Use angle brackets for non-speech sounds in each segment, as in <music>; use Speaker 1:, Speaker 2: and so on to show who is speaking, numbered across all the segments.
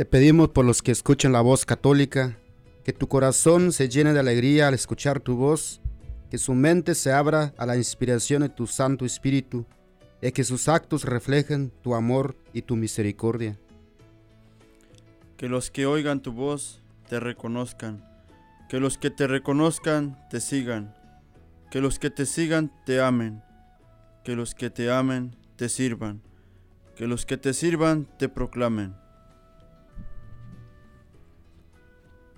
Speaker 1: te pedimos por los que escuchan la voz católica, que tu corazón se llene de alegría al escuchar tu voz, que su mente se abra a la inspiración de tu Santo Espíritu y que sus actos reflejen tu amor y tu misericordia.
Speaker 2: Que los que oigan tu voz te reconozcan, que los que te reconozcan te sigan, que los que te sigan te amen, que los que te amen te sirvan, que los que te sirvan te proclamen.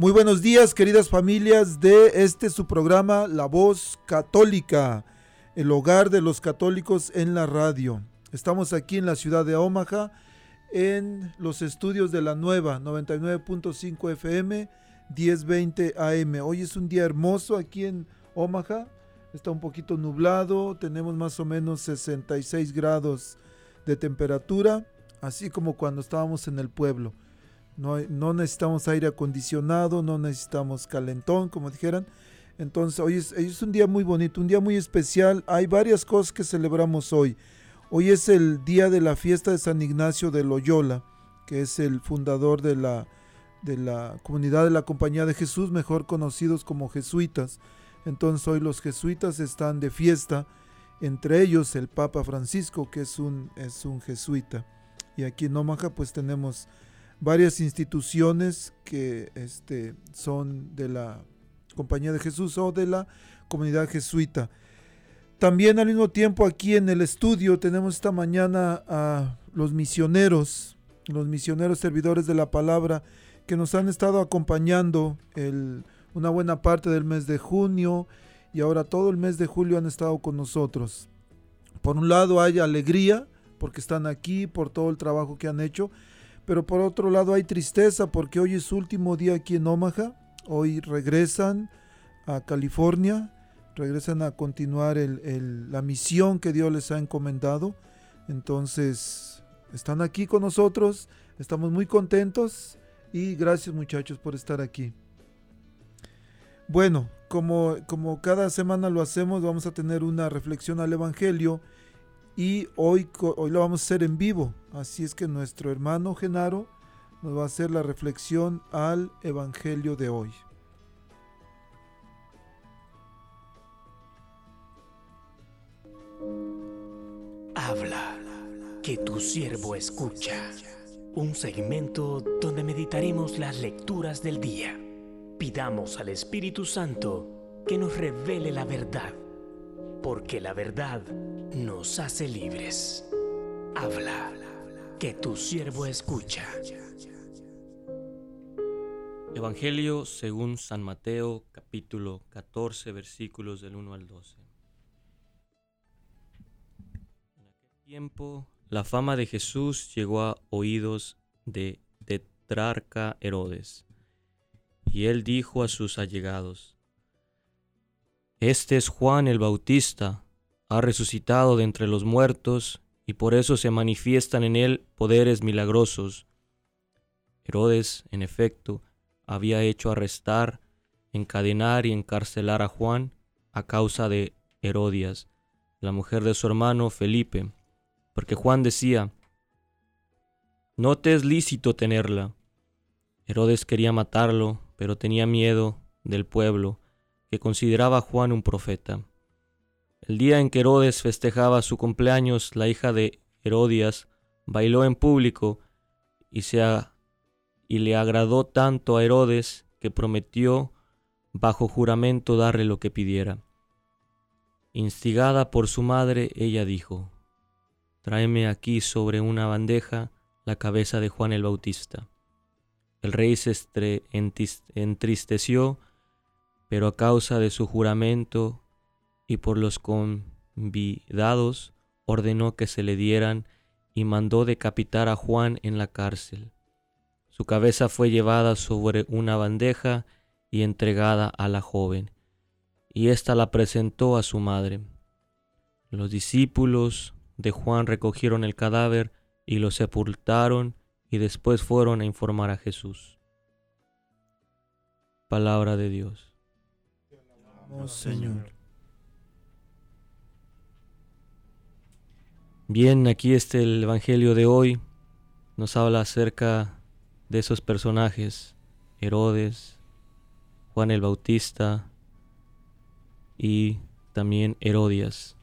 Speaker 3: Muy buenos días, queridas familias de este su programa La Voz Católica, el hogar de los católicos en la radio. Estamos aquí en la ciudad de Omaha, en los estudios de la nueva 99.5 FM, 1020 AM. Hoy es un día hermoso aquí en Omaha. Está un poquito nublado, tenemos más o menos 66 grados de temperatura, así como cuando estábamos en el pueblo. No, necesitamos aire acondicionado, no necesitamos calentón, como dijeran. Entonces, hoy es, es, un día muy bonito, un día muy especial. Hay varias cosas que celebramos hoy. Hoy es el día de la fiesta de San Ignacio de Loyola, que es el fundador de la, de la comunidad de la Compañía de Jesús, mejor conocidos como jesuitas. Entonces, hoy los jesuitas están de fiesta, entre ellos el Papa Francisco, que es un, es un jesuita. Y aquí en Omaha, pues tenemos varias instituciones que este, son de la Compañía de Jesús o de la comunidad jesuita. También al mismo tiempo aquí en el estudio tenemos esta mañana a los misioneros, los misioneros servidores de la palabra que nos han estado acompañando el, una buena parte del mes de junio y ahora todo el mes de julio han estado con nosotros. Por un lado hay alegría porque están aquí, por todo el trabajo que han hecho, pero por otro lado hay tristeza porque hoy es su último día aquí en Omaha. Hoy regresan a California, regresan a continuar la misión que Dios les ha encomendado. Entonces, están aquí con nosotros, estamos muy contentos y gracias muchachos por estar aquí. Bueno, como, como cada semana lo hacemos, vamos a tener una reflexión al Evangelio y hoy, hoy lo vamos a hacer en vivo. Así es que nuestro hermano Genaro nos va a hacer la reflexión al Evangelio de hoy.
Speaker 4: Habla, que tu siervo escucha. Un segmento donde meditaremos las lecturas del día. Pidamos al Espíritu Santo que nos revele la verdad porque la verdad nos hace libres. Habla, que tu siervo escucha.
Speaker 5: Evangelio según San Mateo capítulo 14 versículos del 1 al 12. En aquel tiempo la fama de Jesús llegó a oídos de Tetrarca Herodes, y él dijo a sus allegados, este es Juan el Bautista, ha resucitado de entre los muertos y por eso se manifiestan en él poderes milagrosos. Herodes, en efecto, había hecho arrestar, encadenar y encarcelar a Juan a causa de Herodias, la mujer de su hermano Felipe, porque Juan decía, no te es lícito tenerla. Herodes quería matarlo, pero tenía miedo del pueblo, que consideraba a Juan un profeta. El día en que Herodes festejaba su cumpleaños, la hija de Herodias bailó en público y, se y le agradó tanto a Herodes que prometió bajo juramento darle lo que pidiera. Instigada por su madre, ella dijo, Tráeme aquí sobre una bandeja la cabeza de Juan el Bautista. El rey se entristeció, pero a causa de su juramento y por los convidados, ordenó que se le dieran y mandó decapitar a Juan en la cárcel. Su cabeza fue llevada sobre una bandeja y entregada a la joven, y ésta la presentó a su madre. Los discípulos de Juan recogieron el cadáver y lo sepultaron y después fueron a informar a Jesús. Palabra de Dios.
Speaker 2: Señor.
Speaker 5: Bien, aquí está el Evangelio de hoy. Nos habla acerca de esos personajes, Herodes, Juan el Bautista y también Herodias.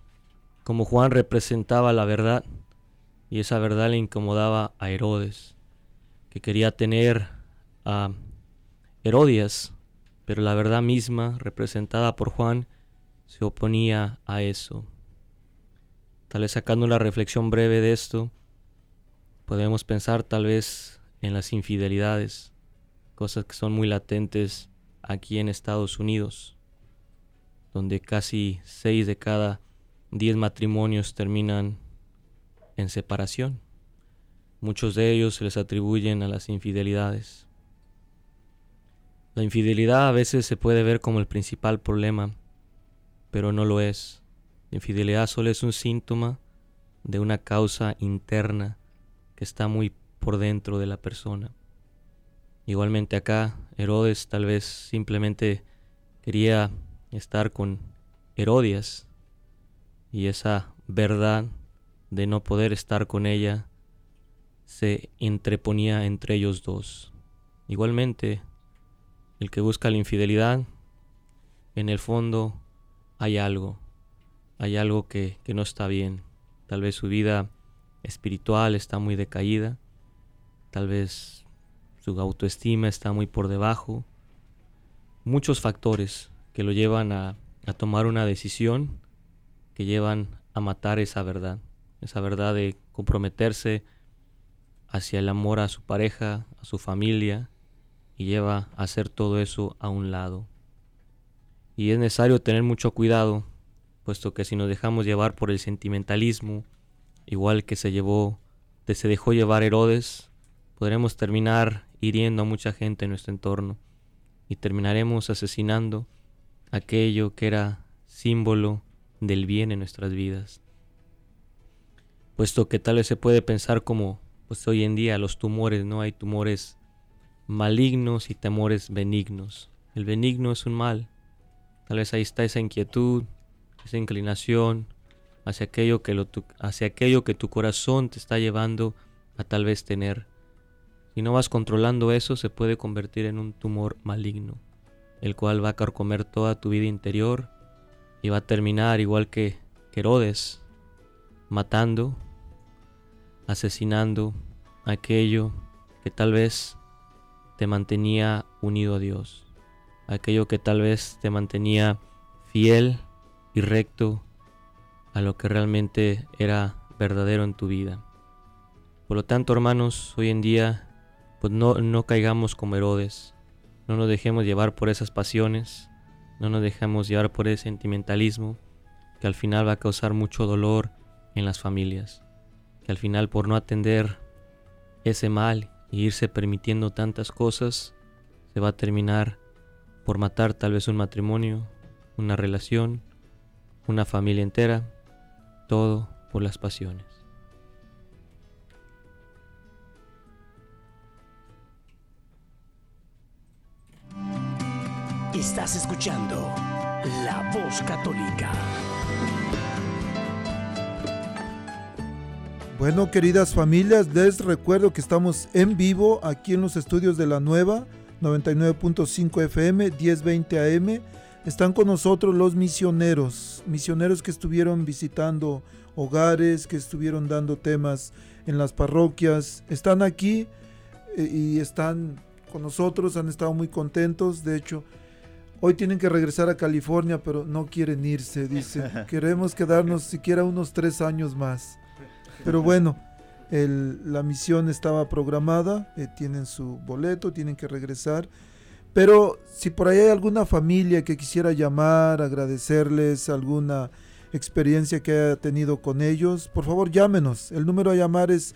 Speaker 5: Como Juan representaba la verdad y esa verdad le incomodaba a Herodes, que quería tener a Herodias, pero la verdad misma representada por Juan se oponía a eso. Tal vez sacando una reflexión breve de esto, podemos pensar tal vez en las infidelidades, cosas que son muy latentes aquí en Estados Unidos, donde casi seis de cada diez matrimonios terminan en separación. Muchos de ellos se les atribuyen a las infidelidades. La infidelidad a veces se puede ver como el principal problema, pero no lo es. La infidelidad solo es un síntoma de una causa interna que está muy por dentro de la persona. Igualmente acá, Herodes tal vez simplemente quería estar con Herodias y esa verdad de no poder estar con ella se entreponía entre ellos dos. Igualmente, el que busca la infidelidad, en el fondo hay algo, hay algo que, que no está bien. Tal vez su vida espiritual está muy decaída, tal vez su autoestima está muy por debajo. Muchos factores que lo llevan a, tomar una decisión que llevan a matar esa verdad, esa verdad de comprometerse hacia el amor a su pareja, a su familia, y lleva a hacer todo eso a un lado. Y es necesario tener mucho cuidado, puesto que si nos dejamos llevar por el sentimentalismo, igual que se llevó, se dejó llevar Herodes, podremos terminar hiriendo a mucha gente en nuestro entorno y terminaremos asesinando aquello que era símbolo del bien en nuestras vidas. Puesto que tal vez se puede pensar como pues hoy en día los tumores, no hay tumores malignos y temores benignos. El benigno es un mal. Tal vez ahí está esa inquietud, esa inclinación hacia aquello que, lo, hacia aquello que tu corazón te está llevando a tal vez tener. Si no vas controlando eso, se puede convertir en un tumor maligno, el cual va a carcomer toda tu vida interior y va a terminar igual que Herodes, matando, asesinando aquello que tal vez te mantenía unido a Dios, aquello que tal vez te mantenía fiel y recto a lo que realmente era verdadero en tu vida. Por lo tanto, hermanos, hoy en día pues no, no caigamos como Herodes, no nos dejemos llevar por esas pasiones, no nos dejemos llevar por ese sentimentalismo que al final va a causar mucho dolor en las familias, que al final por no atender ese mal y irse permitiendo tantas cosas, se va a terminar por matar tal vez un matrimonio, una relación, una familia entera, todo por las pasiones.
Speaker 4: Estás escuchando La Voz Católica.
Speaker 3: Bueno, queridas familias, les recuerdo que estamos en vivo aquí en los estudios de la nueva 99.5 FM 1020 AM están con nosotros los misioneros, misioneros que estuvieron visitando hogares, que estuvieron dando temas en las parroquias. Están aquí eh, y están con nosotros, han estado muy contentos. De hecho, hoy tienen que regresar a California, pero no quieren irse. Dicen, <laughs> queremos quedarnos siquiera unos tres años más. Pero bueno, la misión estaba programada, eh, tienen su boleto, tienen que regresar. Pero si por ahí hay alguna familia que quisiera llamar, agradecerles alguna experiencia que haya tenido con ellos, por favor llámenos. El número a llamar es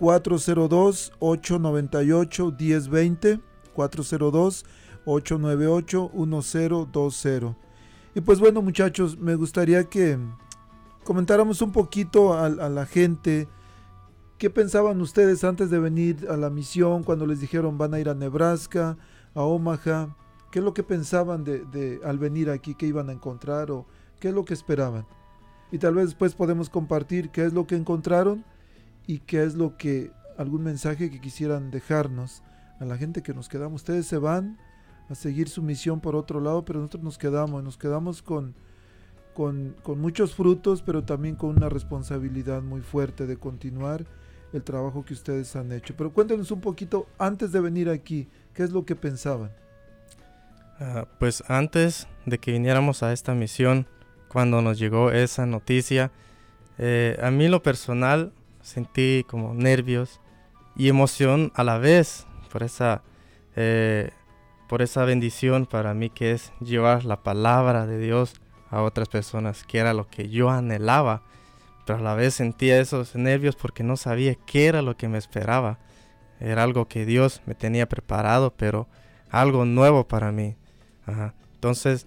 Speaker 3: 402-898-1020, 402-898-1020. Y pues bueno muchachos, me gustaría que comentáramos un poquito a, la gente. ¿Qué pensaban ustedes antes de venir a la misión cuando les dijeron van a ir a Nebraska, a Omaha? ¿Qué es lo que pensaban de, al venir aquí? ¿Qué iban a encontrar o qué es lo que esperaban? Y tal vez después podemos compartir qué es lo que encontraron y qué es lo que algún mensaje que quisieran dejarnos a la gente que nos quedamos. Ustedes se van a seguir su misión por otro lado, pero nosotros nos quedamos, nos quedamos con con, muchos frutos, pero también con una responsabilidad muy fuerte de continuar el trabajo que ustedes han hecho. Pero cuéntenos un poquito, antes de venir aquí, ¿qué es lo que pensaban?
Speaker 6: Ah, pues antes de que viniéramos a esta misión, cuando nos llegó esa noticia, eh, a mí lo personal sentí como nervios y emoción a la vez por esa, eh, por esa bendición para mí que es llevar la palabra de Dios a otras personas, que era lo que yo anhelaba, pero a la vez sentía esos nervios porque no sabía qué era lo que me esperaba. Era algo que Dios me tenía preparado, pero algo nuevo para mí. Entonces,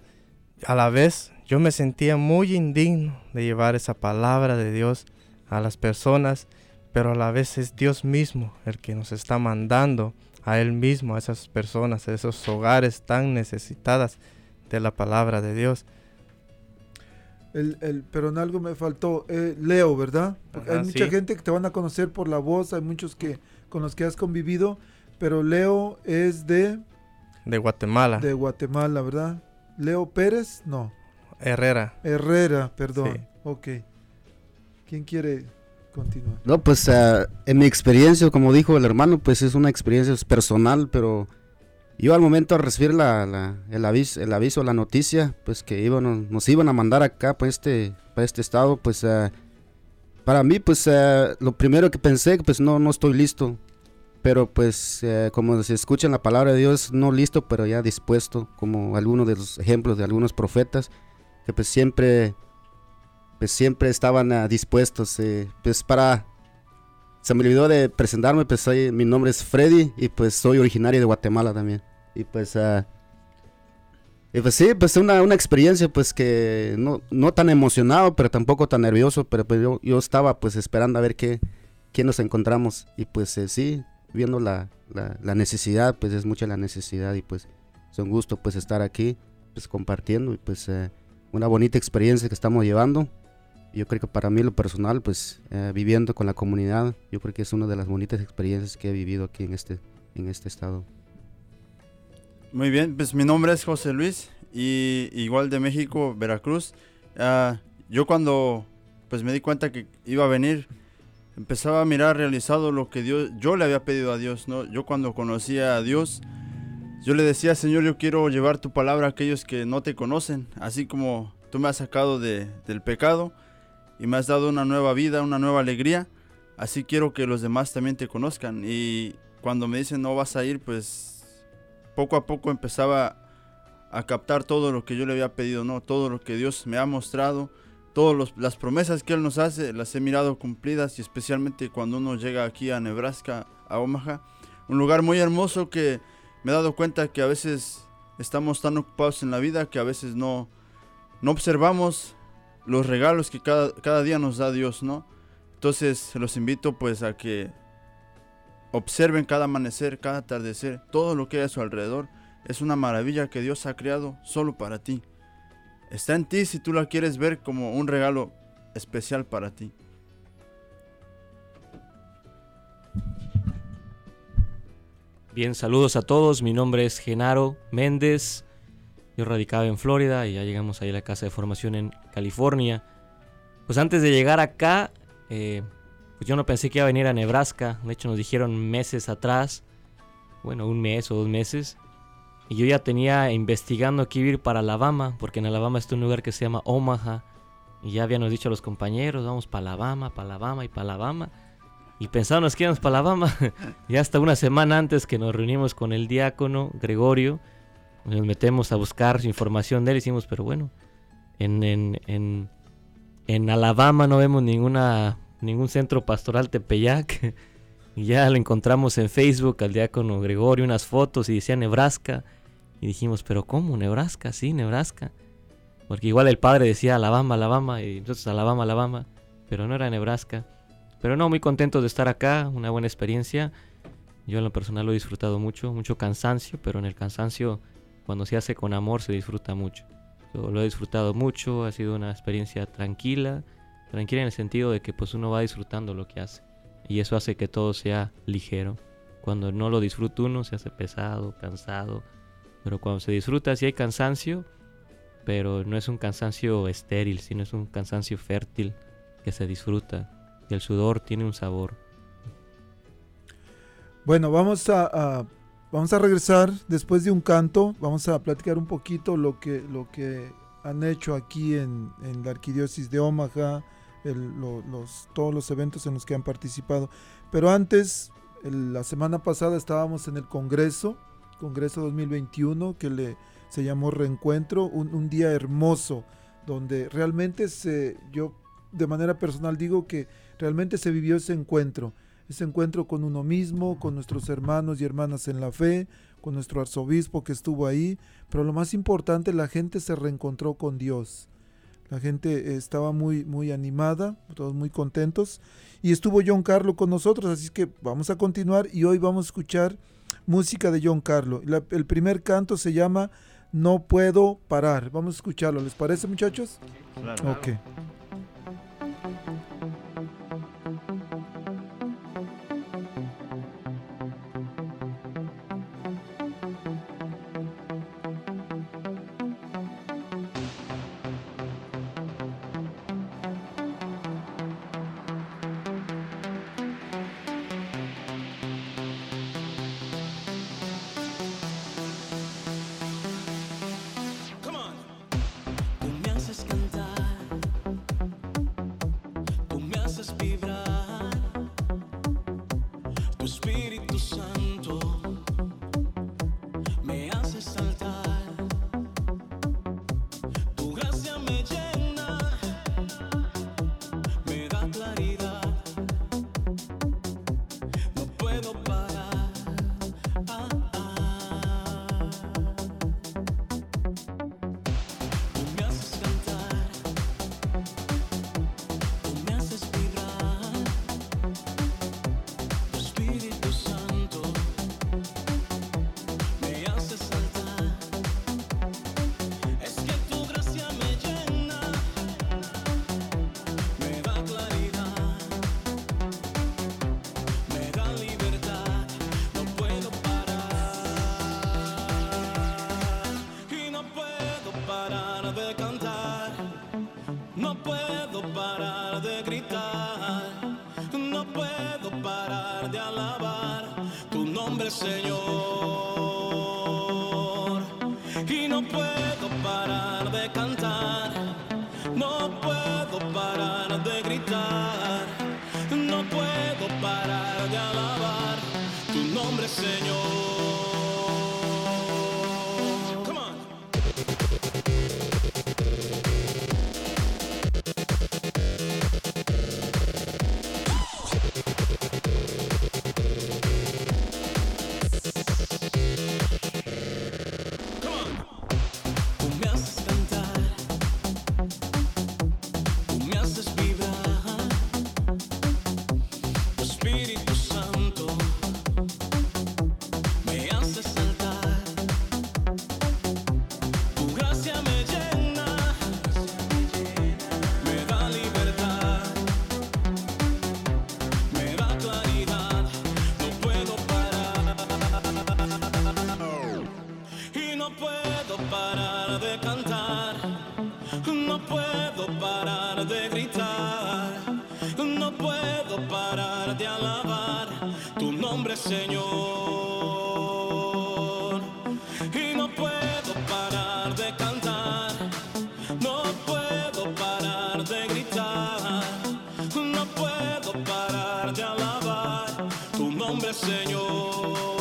Speaker 6: a la vez, yo me sentía muy indigno de llevar esa palabra de Dios a las personas, pero a la vez es Dios mismo el que nos está mandando a Él mismo, a esas personas, a esos hogares tan necesitadas de la palabra de Dios.
Speaker 3: El, pero en algo me faltó. Eh, Leo, ¿verdad? hay mucha gente que te van a conocer por la voz, hay muchos que con los que has convivido, pero Leo es de...
Speaker 6: De Guatemala.
Speaker 3: De Guatemala, ¿verdad? Leo Pérez, no.
Speaker 6: Herrera.
Speaker 3: Herrera, perdón. Ok. ¿Quién quiere continuar?
Speaker 1: No, pues eh, en mi experiencia, como dijo el hermano, pues es una experiencia personal, pero yo al momento de recibir la, el, aviso, el aviso, la noticia, pues que iban, nos iban a mandar acá para este, para este estado, pues eh, para mí, pues eh, lo primero que pensé, pues no, no estoy listo. Pero pues eh, como se escucha en la palabra de Dios, no listo, pero ya dispuesto, como algunos de los ejemplos de algunos profetas, que pues siempre, pues siempre estaban dispuestos, pues para se me olvidó de presentarme, pues soy, mi nombre es Freddy y pues soy originario de Guatemala también. Y pues, uh, y pues sí, pues una, una experiencia pues que no, no tan emocionado, pero tampoco tan nervioso, pero pues yo, yo estaba pues esperando a ver qué, qué nos encontramos. Y pues eh, sí, viendo la, la, necesidad, pues es mucha la necesidad y pues es un gusto pues estar aquí, pues compartiendo y pues uh, una bonita experiencia que estamos llevando yo creo que para mí lo personal, pues eh, viviendo con la comunidad, yo creo que es una de las bonitas experiencias que he vivido aquí en este, en este estado.
Speaker 2: Muy bien, pues mi nombre es José Luis y igual de México, Veracruz. Ah, yo cuando pues me di cuenta que iba a venir, empezaba a mirar realizado lo que Dios, yo le había pedido a Dios, ¿no? Yo cuando conocía a Dios, yo le decía, Señor, yo quiero llevar tu palabra a aquellos que no te conocen, así como tú me has sacado de, del pecado y me has dado una nueva vida, una nueva alegría. Así quiero que los demás también te conozcan. Y cuando me dicen no vas a ir, pues poco a poco empezaba a captar todo lo que yo le había pedido, ¿no? Todo lo que Dios me ha mostrado, todas las promesas que Él nos hace, las he mirado cumplidas y especialmente cuando uno llega aquí a Nebraska, a Omaha, un lugar muy hermoso que me he dado cuenta que a veces estamos tan ocupados en la vida que a veces no, no observamos los regalos que cada, cada día nos da Dios, ¿no? Entonces los invito pues a que observen cada amanecer, cada atardecer, todo lo que hay a su alrededor. Es una maravilla que Dios ha creado solo para ti. Está en ti si tú la quieres ver como un regalo especial para ti.
Speaker 5: Bien, saludos a todos. Mi nombre es Genaro Méndez. Yo radicaba en Florida y ya llegamos ahí a la casa de formación en California. Pues antes de llegar acá, eh, pues yo no pensé que iba a venir a Nebraska. De hecho, nos dijeron meses atrás, bueno, un mes o dos meses. Y yo ya tenía investigando que ir para Alabama, porque en Alabama está un lugar que se llama Omaha. Y ya habíamos dicho a los compañeros, vamos para Alabama, para Alabama y para Alabama. Y pensábamos que íbamos para Alabama. <laughs> y hasta una semana antes que nos reunimos con el diácono Gregorio, nos metemos a buscar información de él y decimos, pero bueno, en, en, en, en Alabama no vemos ninguna, ningún centro pastoral Tepeyac. <laughs> y ya lo encontramos en Facebook al diácono Gregorio, unas fotos y decía Nebraska. Y dijimos, pero ¿cómo? Nebraska, sí, Nebraska. Porque igual el padre decía Alabama, Alabama, y entonces Alabama, Alabama, pero no era Nebraska. Pero no, muy contento de estar acá, una buena experiencia. Yo en lo personal lo he disfrutado mucho, mucho cansancio, pero en el cansancio, cuando se hace con amor, se disfruta mucho. Yo lo he disfrutado mucho, ha sido una experiencia tranquila, tranquila en el sentido de que pues uno va disfrutando lo que hace. Y eso hace que todo sea ligero. Cuando no lo disfruta uno, se hace pesado, cansado. Pero cuando se disfruta, sí hay cansancio, pero no es un cansancio estéril, sino es un cansancio fértil que se disfruta y el sudor tiene un sabor.
Speaker 3: Bueno, vamos a, a- vamos a regresar después de un canto, vamos a platicar un poquito lo que, lo que han hecho aquí en, en la arquidiócesis de Omaha, todos los eventos en los que han participado. Pero antes, la semana pasada estábamos en el Congreso, Congreso 2021, que le, se llamó Reencuentro, un, un día hermoso, donde realmente se, yo de manera personal digo que realmente se vivió ese encuentro, ese encuentro con uno mismo, con nuestros hermanos y hermanas en la fe, con nuestro arzobispo que estuvo ahí, pero lo más importante, la gente se reencontró con Dios. La gente eh, estaba muy, muy animada, todos muy contentos. Y estuvo John Carlo con nosotros, así que vamos a continuar y hoy vamos a escuchar música de John Carlo. La- el primer canto se llama No puedo parar. Vamos a escucharlo. ¿Les parece, muchachos? Ok.
Speaker 7: Señor.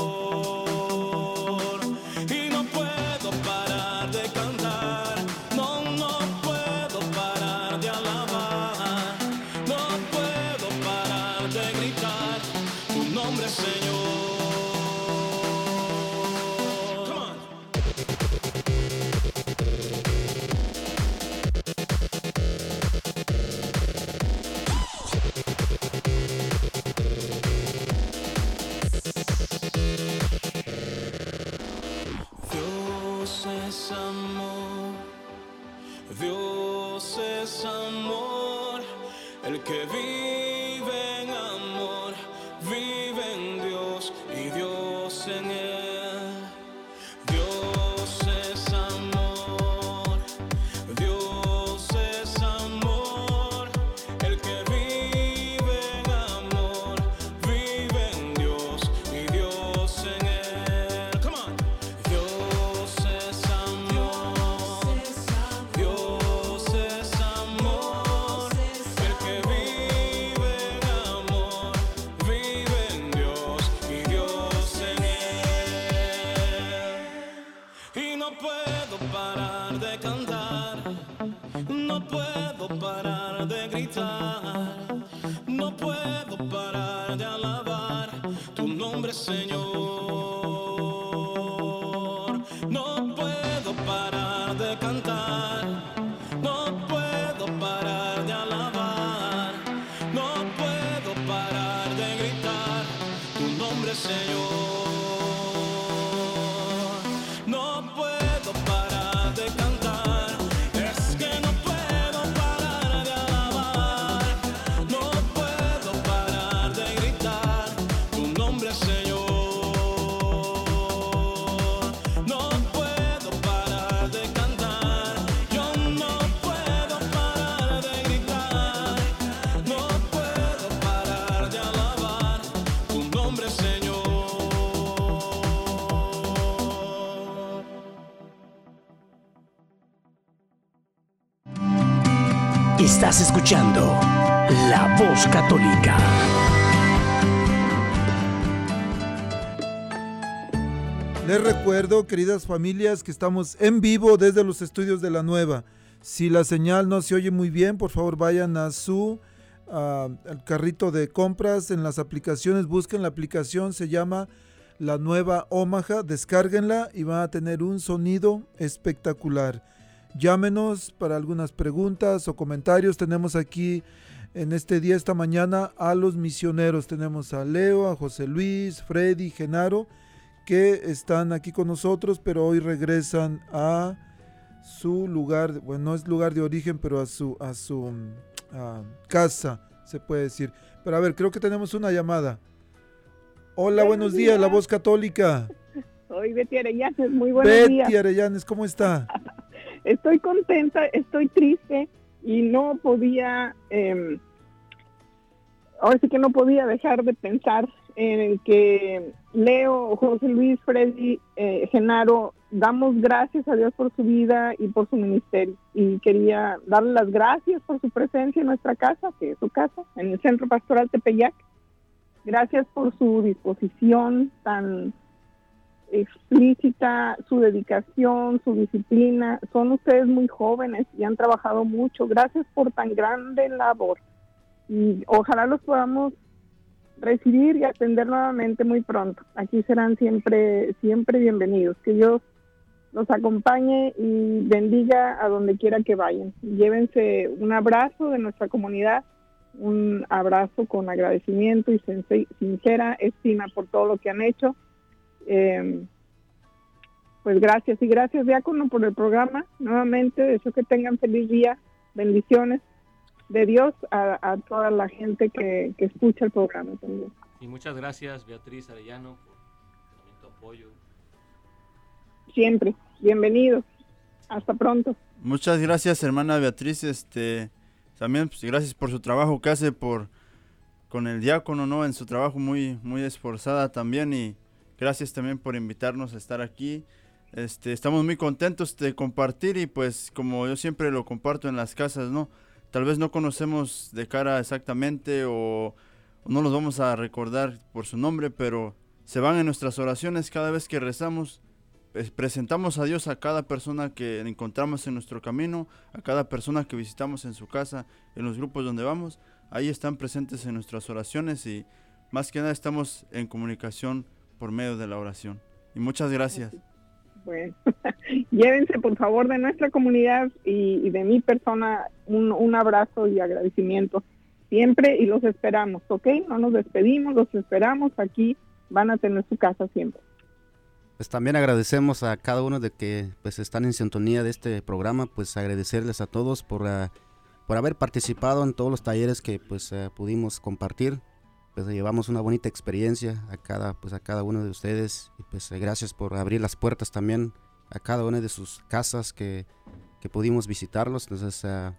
Speaker 4: Estás escuchando La Voz Católica.
Speaker 3: Les recuerdo, queridas familias, que estamos en vivo desde los estudios de la nueva. Si la señal no se oye muy bien, por favor vayan a su ah, al carrito de compras en las aplicaciones, busquen la aplicación, se llama La Nueva Omaha, descárguenla y van a tener un sonido espectacular. Llámenos para algunas preguntas o comentarios. Tenemos aquí en este día, esta mañana, a los misioneros. Tenemos a Leo, a José Luis, Freddy, Genaro que están aquí con nosotros, pero hoy regresan a su lugar, bueno, no es lugar de origen, pero a su, a su mm, casa, se puede decir. Pero a ver, creo que tenemos una llamada. Hola, buenos,
Speaker 8: Buenos
Speaker 3: días, la voz católica. <laughs>
Speaker 8: Soy Betty Arellanes, muy buenos
Speaker 3: Betty
Speaker 8: días.
Speaker 3: Arellanes, ¿cómo está? <laughs>
Speaker 8: Estoy contenta, estoy triste y no podía, eh, ahora sí que no podía dejar de pensar en el que Leo, José Luis, Freddy, eh, Genaro, damos gracias a Dios por su vida y por su ministerio. Y quería darle las gracias por su presencia en nuestra casa, que es su casa, en el Centro Pastoral Tepeyac. Gracias por su disposición tan explícita, su dedicación, su disciplina. Son ustedes muy jóvenes y han trabajado mucho. Gracias por tan grande labor. Y ojalá los podamos recibir y atender nuevamente muy pronto. Aquí serán siempre, siempre bienvenidos. Que Dios los acompañe y bendiga a donde quiera que vayan. Llévense un abrazo de nuestra comunidad, un abrazo con agradecimiento y since- sincera estima por todo lo que han hecho. Eh, pues gracias y gracias Diácono por el programa. Nuevamente deseo que tengan feliz día, bendiciones de Dios a, a toda la gente que, que escucha el programa también.
Speaker 5: Y muchas gracias, Beatriz Arellano, por tu apoyo.
Speaker 8: Siempre, bienvenidos. Hasta pronto.
Speaker 2: Muchas gracias, hermana Beatriz. Este, también pues, gracias por su trabajo que hace por con el diácono, ¿no? En su trabajo muy, muy esforzada también y gracias también por invitarnos a estar aquí. Este, estamos muy contentos de compartir y pues como yo siempre lo comparto en las casas, ¿no? Tal vez no conocemos de cara exactamente o, o no los vamos a recordar por su nombre, pero se van en nuestras oraciones cada vez que rezamos. pues, presentamos a Dios a cada persona que encontramos en nuestro camino, a cada persona que visitamos en su casa, en los grupos donde vamos. Ahí están presentes en nuestras oraciones y más que nada estamos en comunicación por medio de la oración. Y muchas gracias.
Speaker 8: Bueno, <laughs> llévense por favor de nuestra comunidad y, y de mi persona un, un abrazo y agradecimiento siempre y los esperamos, ¿ok? No nos despedimos, los esperamos aquí, van a tener su casa siempre.
Speaker 1: Pues también agradecemos a cada uno de que pues están en sintonía de este programa, pues agradecerles a todos por, ah, por haber participado en todos los talleres que pues ah, pudimos compartir. Pues llevamos una bonita experiencia a cada pues a cada uno de ustedes y pues eh, gracias por abrir las puertas también a cada una de sus casas que, que pudimos visitarlos. Entonces ah,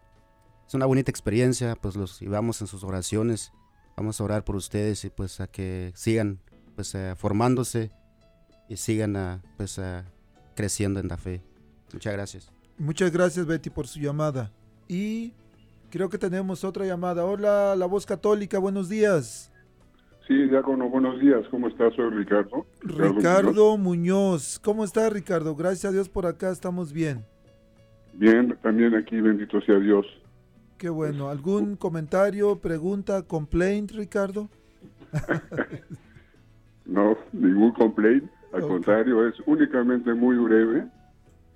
Speaker 1: es una bonita experiencia, pues los llevamos en sus oraciones. Vamos a orar por ustedes y pues a que sigan pues eh, formándose y sigan ah, pues ah, creciendo en la fe. Muchas gracias.
Speaker 3: Muchas gracias Betty por su llamada. Y creo que tenemos otra llamada. Hola, la voz católica, buenos días.
Speaker 9: Sí, diácono, buenos días. ¿Cómo estás? Soy Ricardo.
Speaker 3: Ricardo Muñoz. ¿Cómo está Ricardo? Gracias a Dios por acá estamos bien.
Speaker 9: Bien, también aquí, bendito sea Dios.
Speaker 3: Qué bueno. ¿Algún comentario, pregunta, complaint, Ricardo? <laughs>
Speaker 9: No, ningún complaint. Al contrario, es únicamente muy breve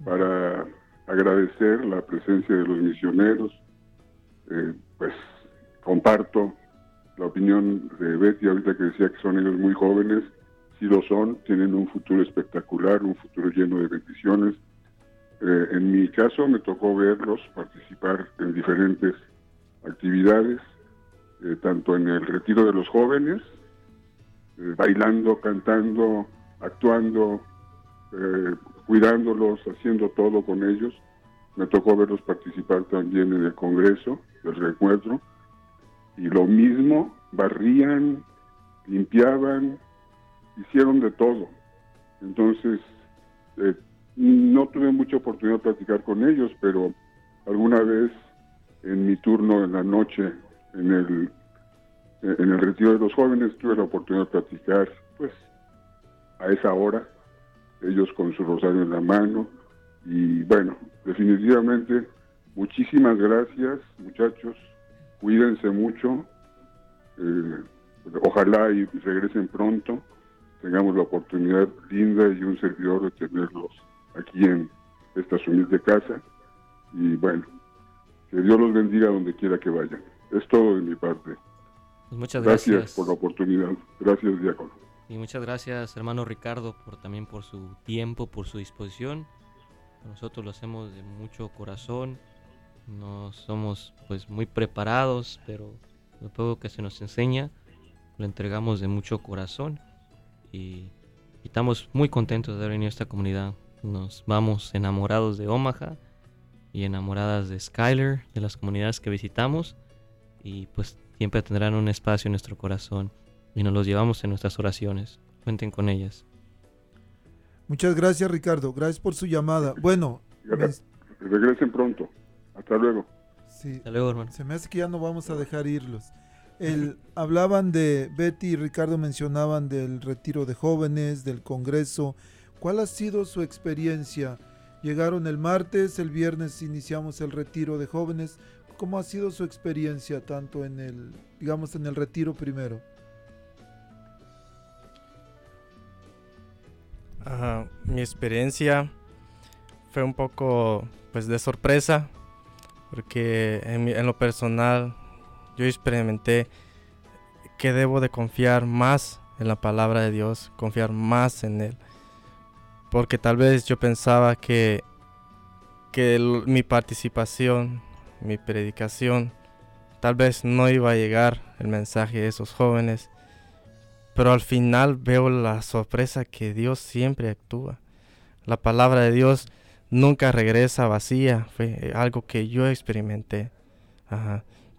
Speaker 9: para agradecer la presencia de los misioneros. Eh, pues comparto la opinión de Betty ahorita que decía que son ellos muy jóvenes. Sí lo son, tienen un futuro espectacular, un futuro lleno de bendiciones. Eh, en mi caso me tocó verlos participar en diferentes actividades, eh, tanto en el retiro de los jóvenes, eh, bailando, cantando, actuando, eh, cuidándolos, haciendo todo con ellos. Me tocó verlos participar también en el Congreso del Reencuentro. Y lo mismo, barrían, limpiaban, hicieron de todo. Entonces, eh, no tuve mucha oportunidad de platicar con ellos, pero alguna vez en mi turno en la noche, en el, en el retiro de los jóvenes, tuve la oportunidad de platicar, pues, a esa hora, ellos con su rosario en la mano. Y bueno, definitivamente, muchísimas gracias, muchachos. Cuídense mucho. Eh, ojalá y regresen pronto. Tengamos la oportunidad linda y un servidor de tenerlos aquí en esta humilde casa. Y bueno, que Dios los bendiga donde quiera que vayan. Es todo de mi parte.
Speaker 5: Pues muchas
Speaker 9: Gracias,
Speaker 5: gracias.
Speaker 9: por la oportunidad. Gracias, diácono.
Speaker 5: Y muchas gracias, hermano Ricardo, por también por su tiempo, por su disposición. Nosotros lo hacemos de mucho corazón. No somos pues muy preparados, pero lo poco que se nos enseña lo entregamos de mucho corazón y, y estamos muy contentos de haber venido a esta comunidad. Nos vamos enamorados de Omaha y enamoradas de Skyler, de las comunidades que visitamos y pues siempre tendrán un espacio en nuestro corazón y nos los llevamos en nuestras oraciones. Cuenten con ellas.
Speaker 3: Muchas gracias Ricardo, gracias por su llamada. Bueno,
Speaker 9: regresen pronto. Hasta luego.
Speaker 3: sí,
Speaker 5: Hasta luego, hermano.
Speaker 3: se me hace que ya no vamos a dejar irlos. El, hablaban de, Betty y Ricardo mencionaban del retiro de jóvenes, del Congreso. ¿Cuál ha sido su experiencia? Llegaron el martes, el viernes iniciamos el retiro de jóvenes. ¿Cómo ha sido su experiencia tanto en el, digamos, en el retiro primero?
Speaker 6: Ajá, mi experiencia fue un poco pues de sorpresa porque en, en lo personal yo experimenté que debo de confiar más en la palabra de Dios, confiar más en Él. Porque tal vez yo pensaba que, que mi participación, mi predicación, tal vez no iba a llegar el mensaje de esos jóvenes. Pero al final veo la sorpresa que Dios siempre actúa. La palabra de Dios nunca regresa vacía. Fue algo que yo experimenté.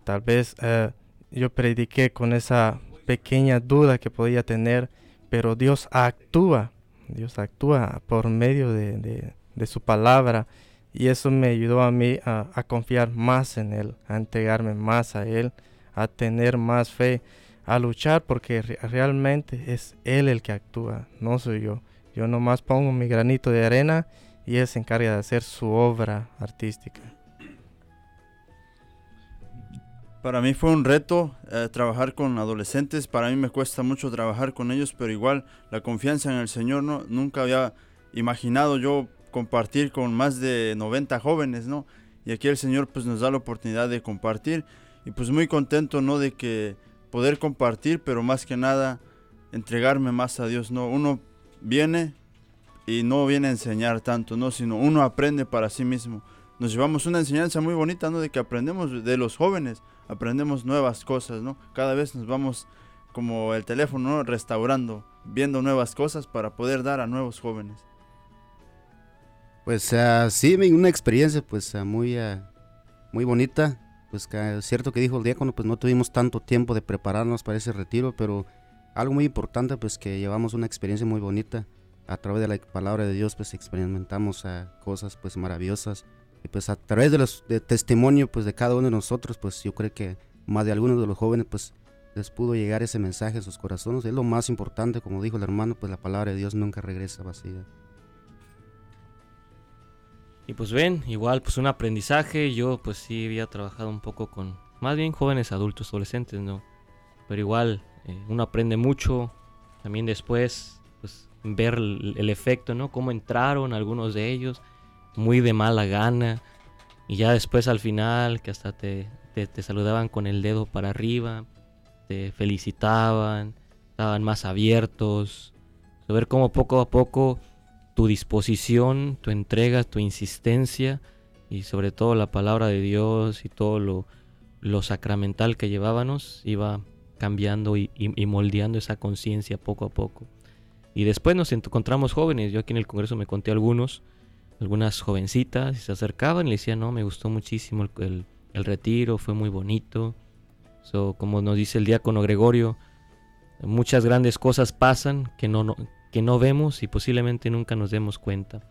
Speaker 6: Tal vez eh, yo prediqué con esa pequeña duda que podía tener, pero Dios actúa, Dios actúa por medio de, su palabra y eso me ayudó a mí a, confiar más en Él, a entregarme más a Él, a tener más fe, a luchar porque re- realmente es Él el que actúa, no soy yo. Yo nomás pongo mi granito de arena y Él se encarga de hacer su obra artística.
Speaker 2: Para mí fue un reto eh, trabajar con adolescentes. Para mí me cuesta mucho trabajar con ellos, pero igual la confianza en el Señor, ¿no? Nunca había imaginado yo compartir con más de 90 jóvenes, ¿no? Y aquí el Señor pues nos da la oportunidad de compartir y pues muy contento, ¿no? De que poder compartir, pero más que nada entregarme más a Dios, ¿no? Uno viene y no viene a enseñar tanto, ¿no? Sino uno aprende para sí mismo. Nos llevamos una enseñanza muy bonita, ¿no? De que aprendemos de los jóvenes, aprendemos nuevas cosas, ¿no? Cada vez nos vamos como el teléfono, ¿no? Restaurando, viendo nuevas cosas para poder dar a nuevos jóvenes.
Speaker 1: Pues ah, sí, una experiencia pues ah, muy, ah, muy bonita. Pues es cierto que dijo el diácono, pues no tuvimos tanto tiempo de prepararnos para ese retiro, pero algo muy importante pues que llevamos una experiencia muy bonita. A través de la palabra de Dios pues experimentamos ah, cosas pues maravillosas. Y pues a través de los de testimonio pues de cada uno de nosotros pues yo creo que más de algunos de los jóvenes pues les pudo llegar ese mensaje a sus corazones. Es lo más importante, como dijo el hermano, pues la palabra de Dios nunca regresa vacía.
Speaker 5: Y pues ven, igual pues un aprendizaje, yo pues sí había trabajado un poco con más bien jóvenes adultos, adolescentes, ¿no? Pero igual eh, uno aprende mucho, también después ver el, efecto, ¿no? Cómo entraron algunos de ellos, muy de mala gana, y ya después al final que hasta te, te, saludaban con el dedo para arriba, te felicitaban, estaban más abiertos, ver cómo poco a poco tu disposición, tu entrega, tu insistencia y sobre todo la palabra de Dios y todo lo, lo sacramental que llevábamos iba cambiando y moldeando esa conciencia poco a poco. Y después nos encontramos jóvenes, yo aquí en el Congreso me conté algunos, algunas jovencitas y se acercaban y le decían, no, me gustó muchísimo el, el- el retiro, fue muy bonito. So, como nos dice el diácono Gregorio, muchas grandes cosas pasan que no, no- que no vemos y posiblemente nunca nos demos cuenta.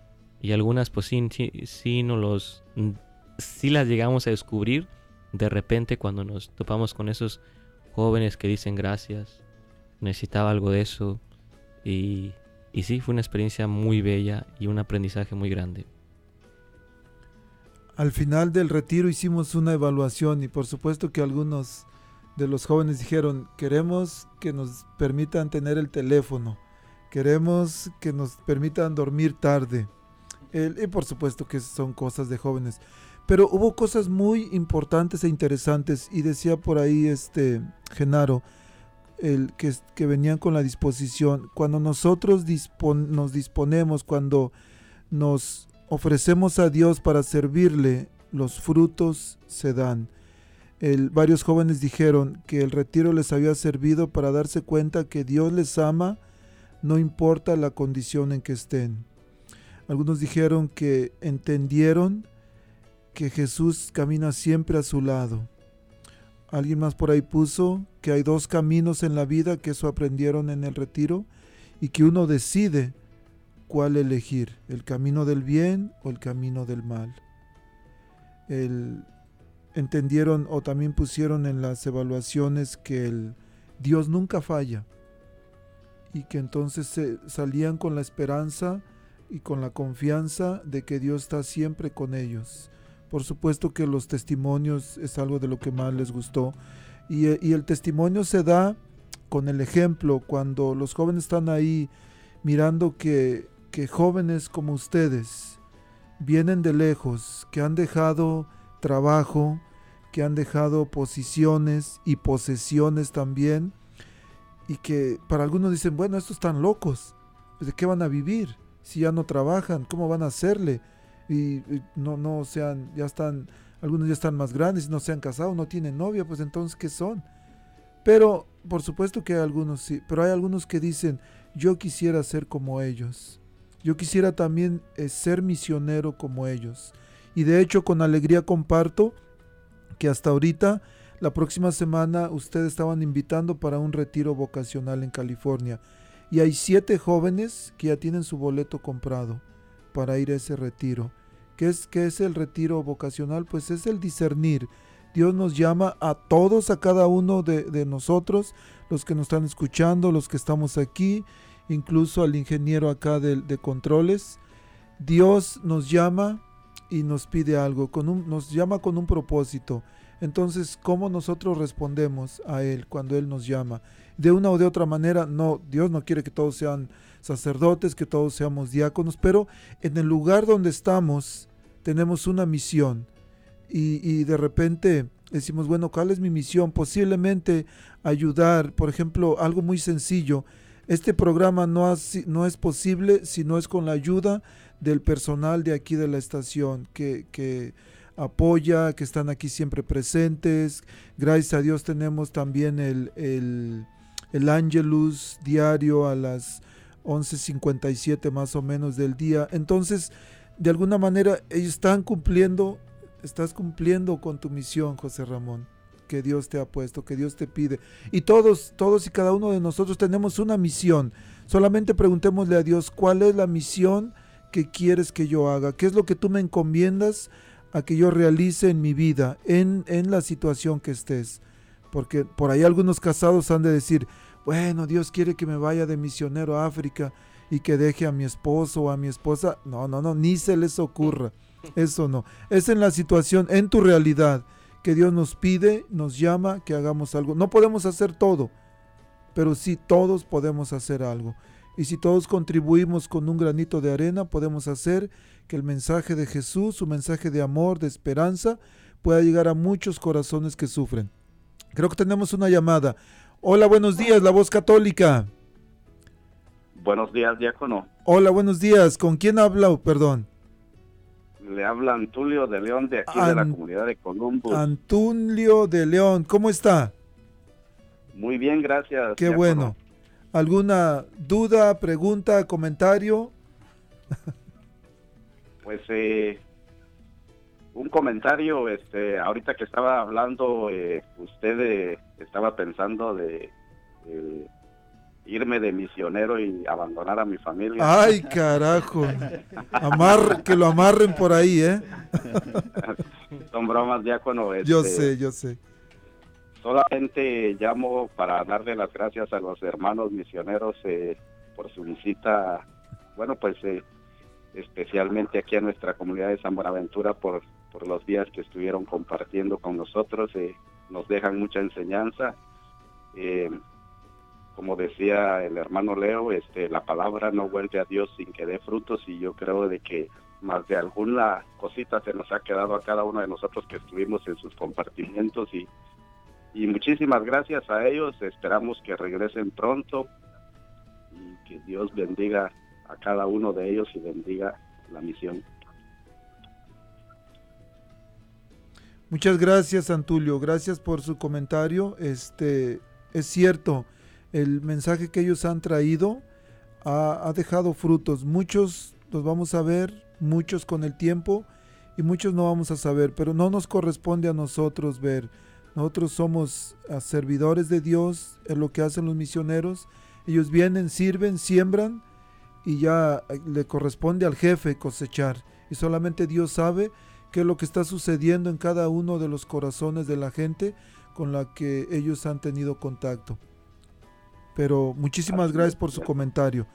Speaker 5: Y algunas pues sí, sí, nos los mm, sí las llegamos a descubrir de repente cuando nos topamos con esos jóvenes que dicen gracias, necesitaba algo de eso y, y sí, fue una experiencia muy bella y un aprendizaje muy grande.
Speaker 3: Al final del retiro hicimos una evaluación y por supuesto que algunos de los jóvenes dijeron, queremos que nos permitan tener el teléfono, queremos que nos permitan dormir tarde. Y por supuesto que son cosas de jóvenes. Pero hubo cosas muy importantes e interesantes y decía por ahí este Genaro, el que, venían con la disposición. Cuando nosotros nos disponemos, cuando nos ofrecemos a Dios para servirle, los frutos se dan. El- varios jóvenes dijeron que el retiro les había servido para darse cuenta que Dios les ama, no importa la condición en que estén. Algunos dijeron que entendieron que Jesús camina siempre a su lado. Alguien más por ahí puso que hay dos caminos en la vida, que eso aprendieron en el retiro, y que uno decide cuál elegir, el camino del bien o el camino del mal. El- entendieron o también pusieron en las evaluaciones que el Dios nunca falla y que entonces se salían con la esperanza y con la confianza de que Dios está siempre con ellos. Por supuesto que los testimonios es algo de lo que más les gustó y, eh, y el testimonio se da con el ejemplo cuando los jóvenes están ahí mirando que, que jóvenes como ustedes vienen de lejos, que han dejado trabajo, que han dejado posiciones y posesiones también, y que para algunos dicen, bueno, estos están locos, pues, ¿de qué van a vivir? Si ya no trabajan, ¿cómo van a hacerle? Y, no, no sean, ya están, algunos ya están más grandes, no se han casado, no tienen novia, pues entonces, ¿qué son? Pero, por supuesto que hay algunos sí, pero hay algunos que dicen, yo quisiera ser como ellos. Yo quisiera también eh, ser misionero como ellos. Y de hecho con alegría comparto que hasta ahorita la próxima semana ustedes estaban invitando para un retiro vocacional en California. Y hay siete jóvenes que ya tienen su boleto comprado para ir a ese retiro. ¿Qué es, qué es el retiro vocacional? Pues es el discernir. Dios nos llama a todos, a cada uno de, nosotros, los que nos están escuchando, los que estamos aquí, incluso al ingeniero acá de, de controles. Dios nos llama y nos pide algo, con un, nos llama con un propósito. Entonces, ¿cómo nosotros respondemos a Él cuando Él nos llama? De una o de otra manera, no, Dios no quiere que todos sean sacerdotes, que todos seamos diáconos, pero en el lugar donde estamos tenemos una misión y, de repente decimos, bueno, ¿cuál es mi misión? Posiblemente ayudar, por ejemplo, algo muy sencillo. Este programa no, es posible si no es con la ayuda del personal de aquí de la estación, que, que apoya, que están aquí siempre presentes. Gracias a Dios tenemos también el, el, el Angelus diario a las 11.57 más o menos del día. Entonces, de alguna manera, ellos están cumpliendo, estás cumpliendo con tu misión, José Ramón, que Dios te ha puesto, que Dios te pide. Y todos, todos y cada uno de nosotros tenemos una misión. Solamente preguntémosle a Dios, ¿cuál es la misión que quieres que yo haga? ¿Qué es lo que tú me encomiendas a que yo realice en mi vida, en, en la situación que estés? Porque por ahí algunos casados han de decir, bueno, Dios quiere que me vaya de misionero a África y que deje a mi esposo o a mi esposa. No, no, no, ni se les ocurra. Eso no. Es en la situación, en tu realidad, que Dios nos pide, nos llama, que hagamos algo. No podemos hacer todo, pero sí todos podemos hacer algo. Y si todos contribuimos con un granito de arena, podemos hacer que el mensaje de Jesús, su mensaje de amor, de esperanza, pueda llegar a muchos corazones que sufren. Creo que tenemos una llamada. Hola, buenos días, la voz católica.
Speaker 10: Buenos días, diácono.
Speaker 3: Hola, buenos días. ¿Con quién habla? Perdón.
Speaker 10: Le habla Antulio de León de aquí de la comunidad de Columbus.
Speaker 3: Antulio de León. ¿Cómo está?
Speaker 10: Muy bien, gracias.
Speaker 3: Qué
Speaker 10: diácono.
Speaker 3: bueno. ¿Alguna duda, pregunta, comentario?
Speaker 10: Pues eh, un comentario, este, ahorita que estaba hablando, eh, usted eh, estaba pensando de eh, irme de misionero y abandonar a mi familia.
Speaker 3: Ay, carajo. Amar, que lo amarren por ahí, ¿eh? <laughs>
Speaker 10: Son bromas, diácono.
Speaker 3: Yo
Speaker 10: este,
Speaker 3: sé, yo sé.
Speaker 10: Solamente llamo para darle las gracias a los hermanos misioneros eh, por su visita, bueno, pues eh, especialmente aquí a nuestra comunidad de San Buenaventura por, por los días que estuvieron compartiendo con nosotros. eh, nos dejan mucha enseñanza. Eh, como decía el hermano Leo, este, la palabra no vuelve a Dios sin que dé frutos y yo creo de que más de alguna cosita se nos ha quedado a cada uno de nosotros que estuvimos en sus compartimientos y y muchísimas gracias a ellos. Esperamos que regresen pronto y que Dios bendiga a cada uno de ellos y bendiga la misión.
Speaker 3: Muchas gracias, Antulio. Gracias por su comentario. Este es cierto, el mensaje que ellos han traído ha, ha dejado frutos. Muchos los vamos a ver, muchos con el tiempo y muchos no vamos a saber, pero no nos corresponde a nosotros ver. Nosotros somos ah, servidores de Dios, es lo que hacen los misioneros. Ellos vienen, sirven, siembran y ya eh, le corresponde al jefe cosechar. Y solamente Dios sabe qué es lo que está sucediendo en cada uno de los corazones de la gente con la que ellos han tenido contacto. Pero muchísimas
Speaker 10: Así
Speaker 3: gracias por su comentario.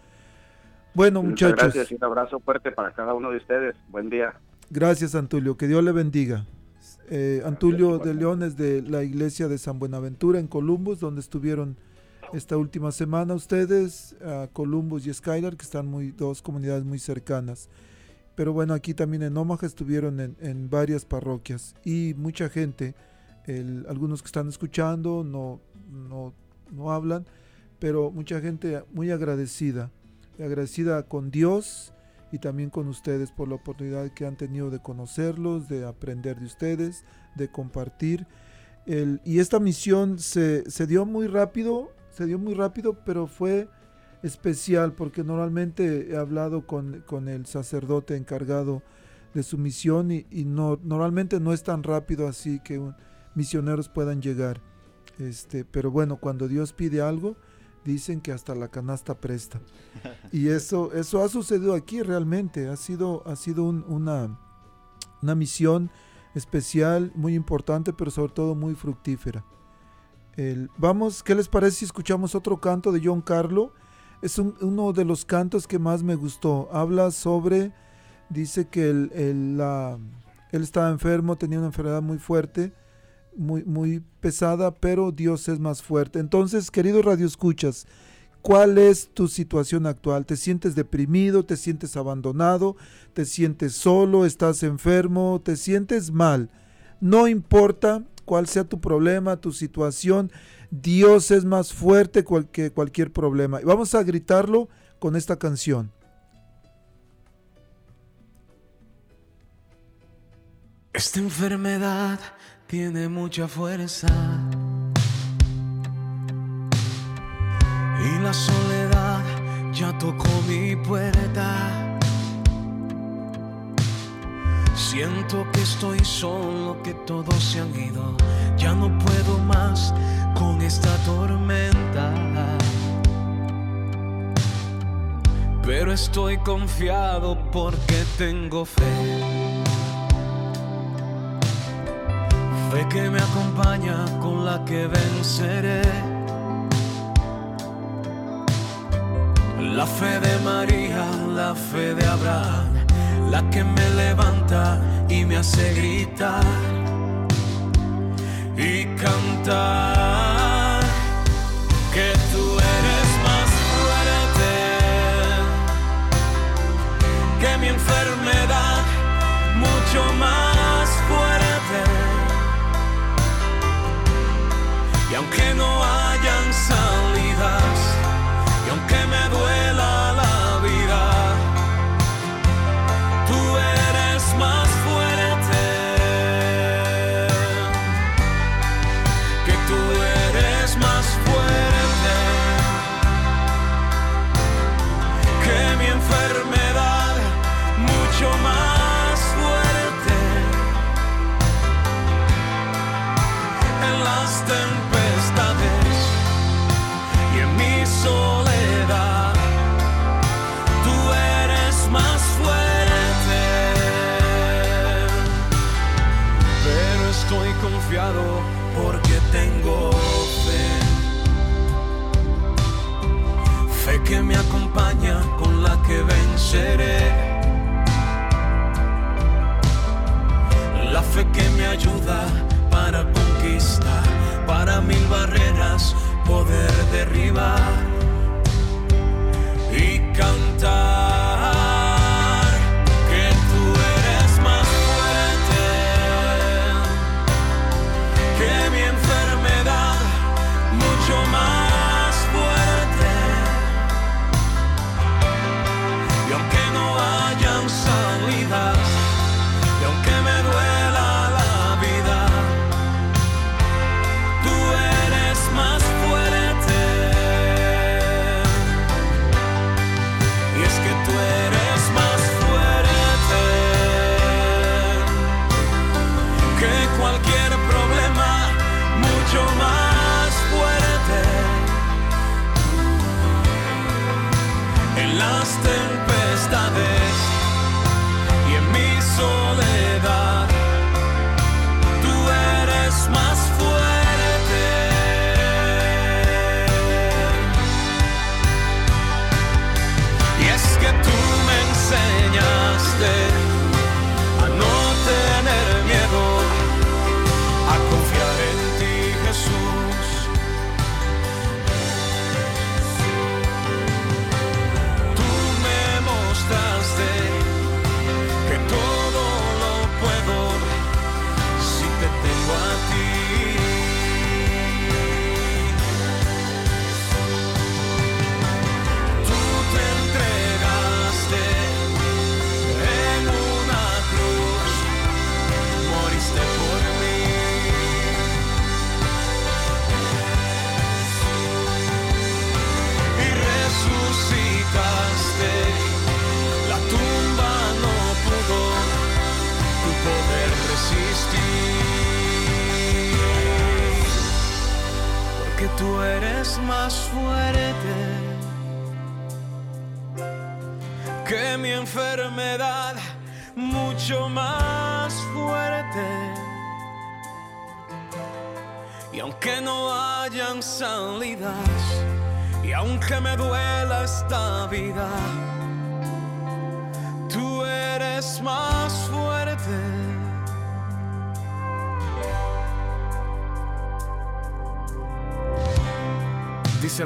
Speaker 3: Bueno,
Speaker 10: Muchas
Speaker 3: muchachos,
Speaker 10: gracias y un abrazo fuerte para cada uno de ustedes. Buen día.
Speaker 3: gracias Antulio, que Dios le bendiga. Eh, Antulio de. León es de la iglesia de San Buenaventura en Columbus, donde estuvieron esta última semana ustedes, a Columbus y Skylar, que están muy, dos comunidades muy cercanas. Pero bueno, aquí también en Omaha estuvieron en, en varias parroquias y mucha gente, algunos que están escuchando no, no, no hablan, pero mucha gente muy agradecida, agradecida con Dios y también con ustedes por la oportunidad que han tenido de conocerlos, de aprender de ustedes, de compartir. El- y esta misión se, se dio muy rápido, se dio muy rápido, pero fue especial porque normalmente he hablado con, con el sacerdote encargado de su misión y, y no, normalmente no es tan rápido así que un- misioneros puedan llegar. Este, pero bueno, cuando Dios pide algo, dicen que hasta la canasta presta. <laughs> Y eso, eso ha sucedido aquí realmente. Ha sido, ha sido un- una, una misión especial, muy importante, pero sobre todo muy fructífera. El- vamos, ¿qué les parece si escuchamos otro canto de John Carlo? Es un- uno de los cantos que más me gustó. Habla sobre, dice que la- él estaba enfermo, tenía una enfermedad muy fuerte, muy, muy pesada, pero Dios es más fuerte. Entonces, queridos radioescuchas, ¿cuál es tu situación actual? ¿Te sientes deprimido? ¿Te sientes abandonado? ¿Te sientes solo? ¿Estás enfermo? ¿Te sientes mal? No importa cuál sea tu problema, tu situación, Dios es más fuerte que cualquier problema. Y vamos a gritarlo con esta canción.
Speaker 7: Esta enfermedad tiene mucha fuerza y la soledad ya tocó mi puerta. Siento que estoy solo, que todos se han ido. Ya no puedo más con esta tormenta. Pero estoy confiado porque tengo fe. Fe que me acompaña con la que venceré. La fe de María, la fe de Abraham, la que me levanta y me hace gritar cantar que tú eres más fuerte que mi enfermedad, mucho más fuerte. Y aunque no hayan salidas, y aunque me duela Fe que me acompaña con la que venceré. La fe que me ayuda para conquistar, para mil barreras poder derribar y cantar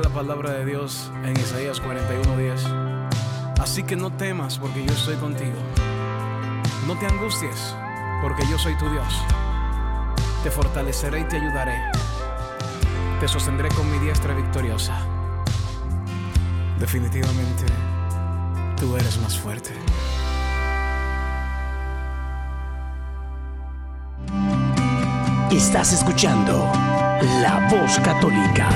Speaker 7: la
Speaker 11: palabra de Dios en Isaías 41:10. Así que no temas porque yo estoy contigo. No te angusties porque yo soy tu Dios. Te fortaleceré y te ayudaré. Te sostendré con mi diestra victoriosa. Definitivamente, tú eres más fuerte.
Speaker 4: Estás escuchando La Voz Católica.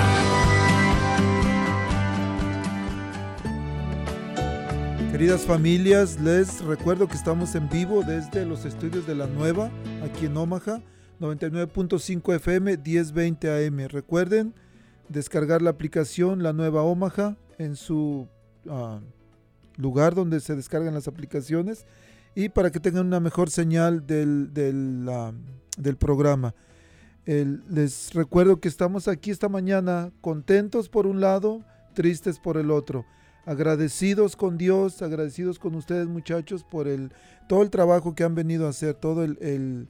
Speaker 3: Queridas familias, les recuerdo que estamos en vivo desde los estudios de la Nueva, aquí en Omaha, 99.5 FM, 1020 AM. Recuerden descargar la aplicación La Nueva Omaha en su ah, lugar donde se descargan las aplicaciones y para que tengan una mejor señal del, del, ah, programa. Les recuerdo que estamos aquí esta mañana contentos por un lado, tristes por el otro agradecidos con Dios, agradecidos con ustedes muchachos por el, todo el trabajo que han venido a hacer, todo el, el-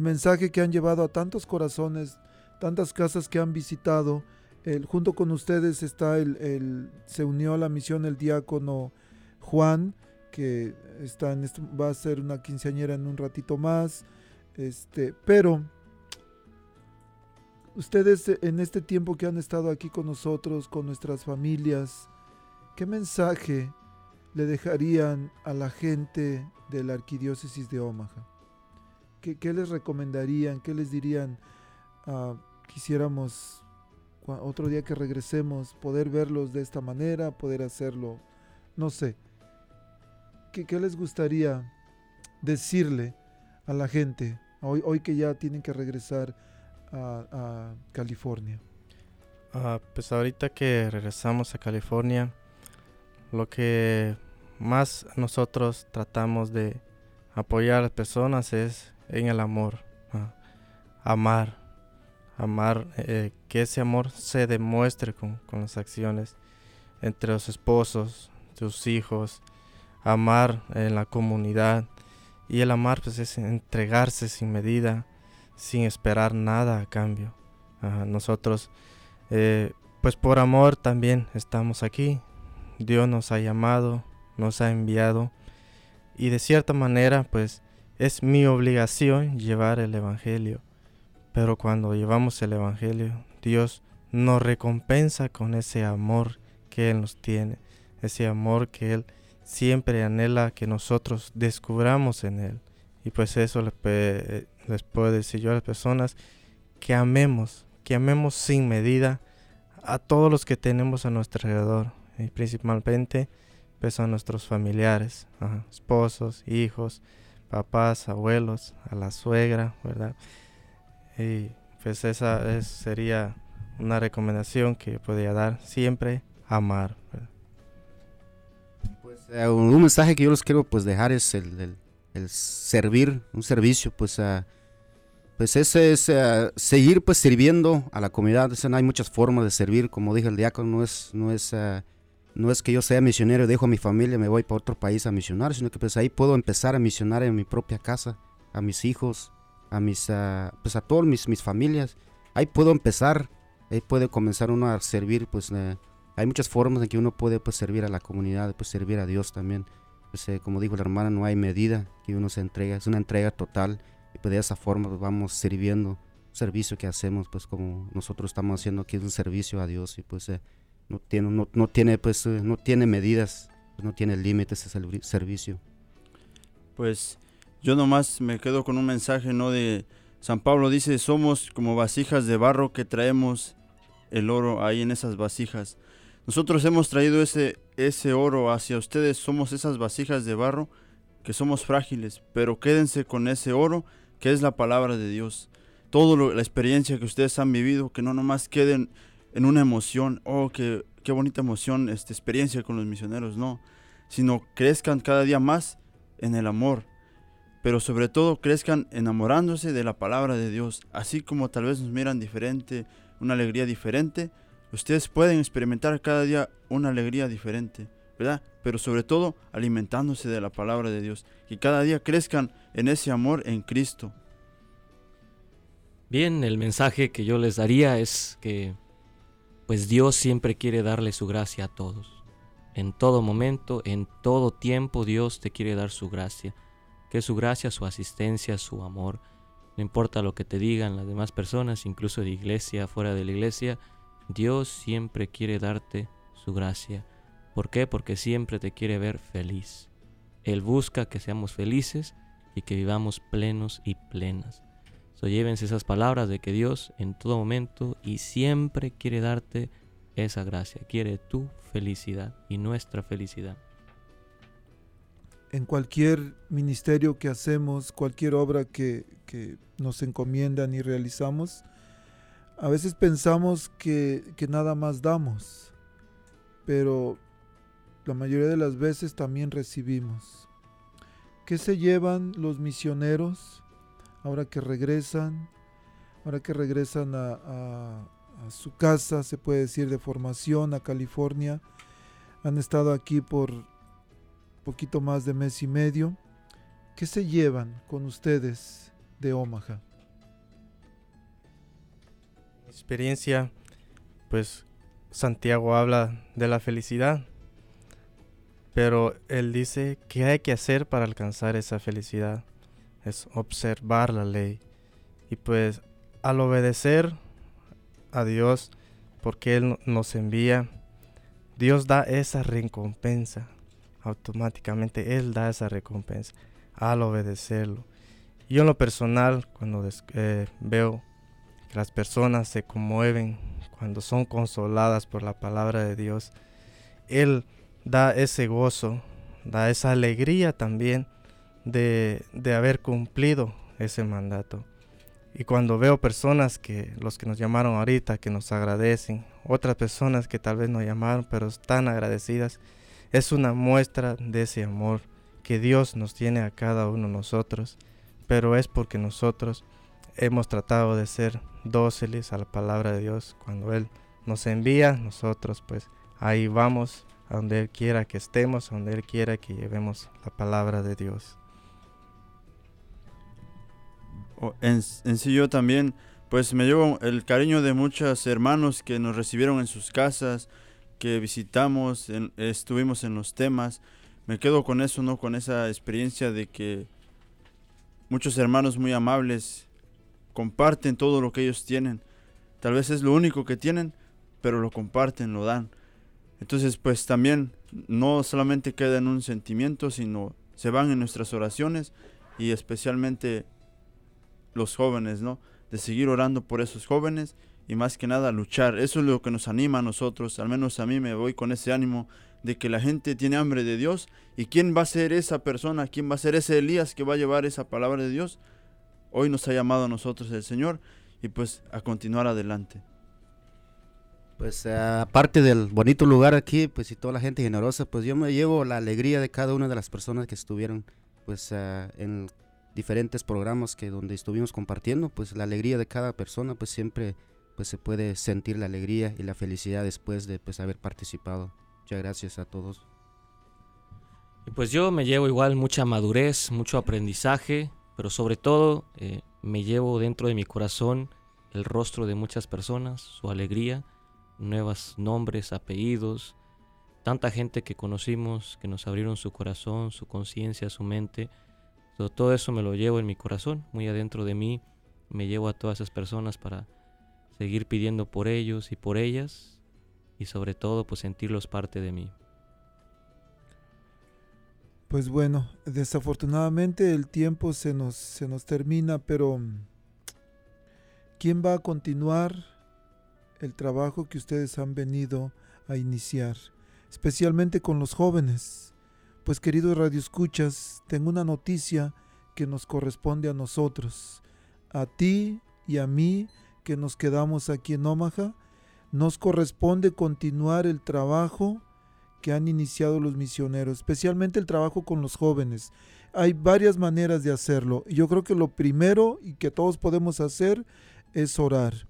Speaker 3: mensaje que han llevado a tantos corazones, tantas casas que han visitado. El- junto con ustedes está el, el- se unió a la misión el diácono Juan, que está en este- va a ser una quinceañera en un ratito más. Este, pero ustedes en este tiempo que han estado aquí con nosotros, con nuestras familias, ¿Qué mensaje le dejarían a la gente de la arquidiócesis de Omaha? ¿Qué, les recomendarían? ¿Qué les dirían? Ah, quisiéramos otro día que regresemos poder verlos de esta manera, poder hacerlo, no sé. ¿Qué, les gustaría decirle a la gente hoy, hoy que ya tienen que regresar a, California?
Speaker 6: Ah, pues ahorita que regresamos a California, lo que más nosotros tratamos de apoyar a las personas es en el amor, amar, amar, eh, que ese amor se demuestre con, con las acciones entre los esposos, sus hijos, amar en la comunidad y el amar pues es entregarse sin medida, sin esperar nada a cambio. Nosotros eh, pues por amor también estamos aquí. Dios nos ha llamado, nos ha enviado y de cierta manera pues es mi obligación llevar el Evangelio. Pero cuando llevamos el Evangelio, Dios nos recompensa con ese amor que Él nos tiene, ese amor que Él siempre anhela que nosotros descubramos en Él. Y pues eso les, puedo decir yo a las personas que amemos, que amemos sin medida a todos los que tenemos a nuestro alrededor y principalmente pues a nuestros familiares, esposos, hijos, papás, abuelos, a la suegra, ¿verdad? Y pues esa es- sería una recomendación que podría dar siempre, amar. ¿verdad?
Speaker 1: Eh, un mensaje que yo les quiero pues dejar es el, el- servir, un servicio, pues ah, pues ese es ah, seguir pues sirviendo a la comunidad. No hay muchas formas de servir, como dije el diácono, no es, no es, ah, no es que yo sea misionero, dejo a mi familia, me voy para otro país a misionar, sino que pues ahí puedo empezar a misionar en mi propia casa, a mis hijos, a mis, pues a todas mis, mis familias. Ahí puedo empezar, ahí puede comenzar uno a servir, pues eh, hay muchas formas en que uno puede pues servir a la comunidad, pues servir a Dios también. Pues, eh, como dijo la hermana, no hay medida que uno se entrega, es una entrega total y pues de esa forma pues, vamos sirviendo, servicio que hacemos pues como nosotros estamos haciendo aquí es un servicio a Dios y pues eh, no tiene no, no tiene pues eh, no tiene medidas, no tiene límites ese servi- servicio.
Speaker 2: Pues yo nomás me quedo con un mensaje, ¿no? De San Pablo dice, somos como vasijas de barro que traemos el oro ahí en esas vasijas. Nosotros hemos traído ese, ese oro hacia ustedes, somos esas vasijas de barro que somos frágiles, pero quédense con ese oro que es la palabra de Dios. Toda la experiencia que ustedes han vivido, que no nomás queden en una emoción, oh, qué, qué bonita emoción, esta experiencia con los misioneros, no, sino crezcan cada día más en el amor, pero sobre todo crezcan enamorándose de la palabra de Dios, así como tal vez nos miran diferente, una alegría diferente, ustedes pueden experimentar cada día una alegría diferente, ¿verdad? Pero sobre todo alimentándose de la palabra de Dios, que cada día crezcan en ese amor en Cristo.
Speaker 5: Bien, el mensaje que yo les daría es que pues Dios siempre quiere darle su gracia a todos. En todo momento, en todo tiempo Dios te quiere dar su gracia. Que su gracia, su asistencia, su amor. No importa lo que te digan las demás personas, incluso de iglesia, fuera de la iglesia, Dios siempre quiere darte su gracia. ¿Por qué? Porque siempre te quiere ver feliz. Él busca que seamos felices y que vivamos plenos y plenas. Llévense esas palabras de que Dios en todo momento y siempre quiere darte esa gracia, quiere tu felicidad y nuestra felicidad.
Speaker 3: En cualquier ministerio que hacemos, cualquier obra que, nos encomiendan y realizamos, a veces pensamos que nada más damos, pero la mayoría de las veces también recibimos. ¿Qué se llevan los misioneros ahora que regresan? Ahora que regresan a, su casa, se puede decir, de formación a California. Han estado aquí por poquito más de mes y medio. ¿Qué se llevan con ustedes de Omaha?
Speaker 6: experiencia, pues Santiago habla de la felicidad, pero él dice que hay que hacer para alcanzar esa felicidad, es observar la ley. Y pues al obedecer a Dios, porque Él no- nos envía, Dios da esa recompensa, automáticamente Él da esa recompensa al obedecerlo. Yo en lo personal, cuando eh, veo que las personas se conmueven cuando son consoladas por la palabra de Dios. Él da ese gozo, da esa alegría también de, de haber cumplido ese mandato. Y cuando veo personas que, los que nos llamaron ahorita, que nos agradecen, otras personas que tal vez no llamaron, pero están agradecidas, es una muestra de ese amor que Dios nos tiene a cada uno de nosotros, pero es porque nosotros hemos tratado de ser dóciles a la palabra de Dios. Cuando Él nos envía, nosotros pues ahí vamos a donde Él quiera que estemos, a donde Él quiera que llevemos la palabra de Dios.
Speaker 2: En, sí yo también, pues me llevo el cariño de muchos hermanos que nos recibieron en sus casas, que visitamos, en- estuvimos en los temas. Me quedo con eso, ¿no? Con esa experiencia de que muchos hermanos muy amables comparten todo lo que ellos tienen. Tal vez es lo único que tienen, pero lo comparten, lo dan. Entonces, pues también no solamente queda en un sentimiento, sino se van en nuestras oraciones y especialmente los jóvenes, ¿no? De seguir orando por esos jóvenes y más que nada luchar. Eso es lo que nos anima a nosotros, al menos a mí me voy con ese ánimo de que la gente tiene hambre de Dios y quién va a ser esa persona, quién va a ser ese Elías que va a llevar esa palabra de Dios. Hoy nos ha llamado a nosotros el Señor y pues a continuar adelante.
Speaker 1: Pues eh, aparte del bonito lugar aquí, pues y toda la gente generosa, pues yo me llevo la alegría de cada una de las personas que estuvieron pues eh, en diferentes programas que donde estuvimos compartiendo, pues la alegría de cada persona, pues siempre pues se puede sentir la alegría y la felicidad después de pues haber participado. Muchas gracias a todos.
Speaker 5: Y pues yo me llevo igual mucha madurez, mucho aprendizaje, pero sobre todo eh, me llevo dentro de mi corazón el rostro de muchas personas, su alegría, nuevos nombres, apellidos, tanta gente que conocimos, que nos abrieron su corazón, su conciencia, su mente. Todo eso me lo llevo en mi corazón, muy adentro de mí. Me llevo a todas esas personas para seguir pidiendo por ellos y por ellas y sobre todo pues sentirlos parte de mí.
Speaker 3: Pues bueno, desafortunadamente el tiempo se nos, se nos termina, pero mm, ¿quién va a continuar el trabajo que ustedes han venido a iniciar? Especialmente con los jóvenes. Pues queridos radioescuchas, tengo una noticia que nos corresponde a nosotros, a ti y a mí que nos quedamos aquí en Omaha. nos corresponde continuar el trabajo que han iniciado los misioneros, especialmente el trabajo con los jóvenes. Hay varias maneras de hacerlo. Yo creo que lo primero y que todos podemos hacer es orar.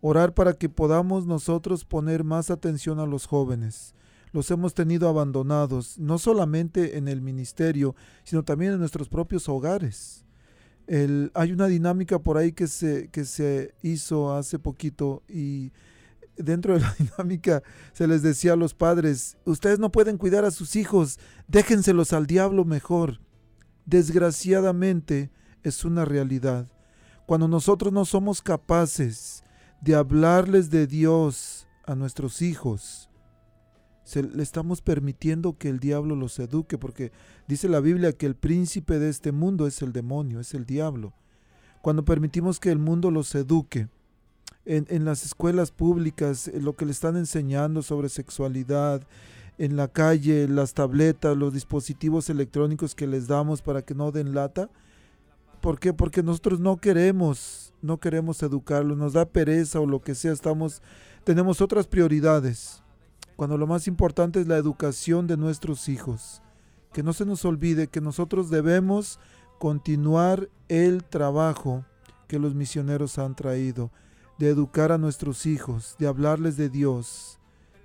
Speaker 3: Orar para que podamos nosotros poner más atención a los jóvenes. Los hemos tenido abandonados, no solamente en el ministerio, sino también en nuestros propios hogares. El, hay una dinámica por ahí que se, que se hizo hace poquito y dentro de la <laughs> dinámica se les decía a los padres, ustedes no pueden cuidar a sus hijos, déjenselos al diablo mejor. Desgraciadamente es una realidad. Cuando nosotros no somos capaces de hablarles de Dios a nuestros hijos, le estamos permitiendo que el diablo los eduque, porque dice la Biblia que el príncipe de este mundo es el demonio, es el diablo. Cuando permitimos que el mundo los eduque, en, en, las escuelas públicas, lo que le están enseñando sobre sexualidad, en la calle, las tabletas, los dispositivos electrónicos que les damos para que no den lata. ¿Por qué? Porque nosotros no queremos, no queremos educarlos, nos da pereza o lo que sea, estamos, tenemos otras prioridades. Cuando lo más importante es la educación de nuestros hijos. Que no se nos olvide que nosotros debemos continuar el trabajo que los misioneros han traído de educar a nuestros hijos, de hablarles de Dios,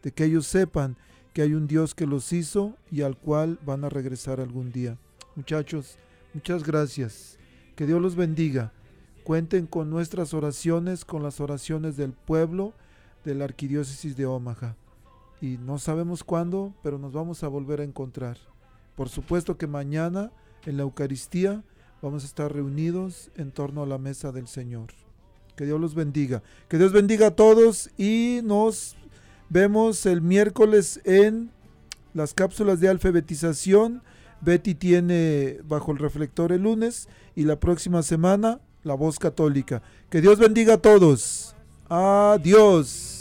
Speaker 3: de que ellos sepan que hay un Dios que los hizo y al cual van a regresar algún día. Muchachos, muchas gracias. Que Dios los bendiga. Cuenten con nuestras oraciones, con las oraciones del pueblo de la Arquidiócesis de Omaha. Y no sabemos cuándo, pero nos vamos a volver a encontrar. Por supuesto que mañana en la Eucaristía vamos a estar reunidos en torno a la mesa del Señor. Que Dios los bendiga. Que Dios bendiga a todos y nos vemos el miércoles en las cápsulas de alfabetización. Betty tiene bajo el reflector el lunes y la próxima semana la voz católica. Que Dios bendiga a todos. Adiós.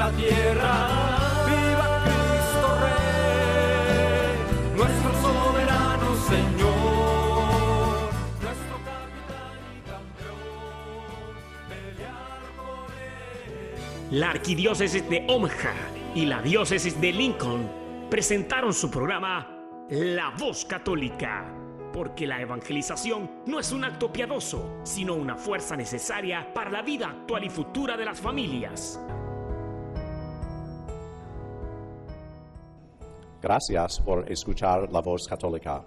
Speaker 12: la tierra. Viva Cristo Rey, nuestro soberano Señor, nuestro capitán y campeón. Pelear por.
Speaker 4: La arquidiócesis de Omaha y la diócesis de Lincoln presentaron su programa La Voz Católica, porque la evangelización no es un acto piadoso, sino una fuerza necesaria para la vida actual y futura de las familias.
Speaker 13: Gracias por escuchar la voz católica.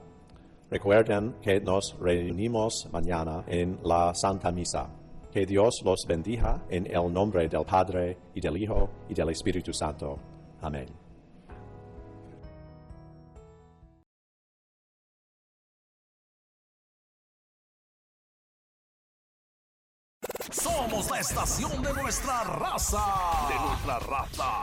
Speaker 13: Recuerden que nos reunimos mañana en la Santa Misa. Que Dios los bendiga en el nombre del Padre y del Hijo y del Espíritu Santo. Amén.
Speaker 14: Somos la estación de nuestra raza. De nuestra raza.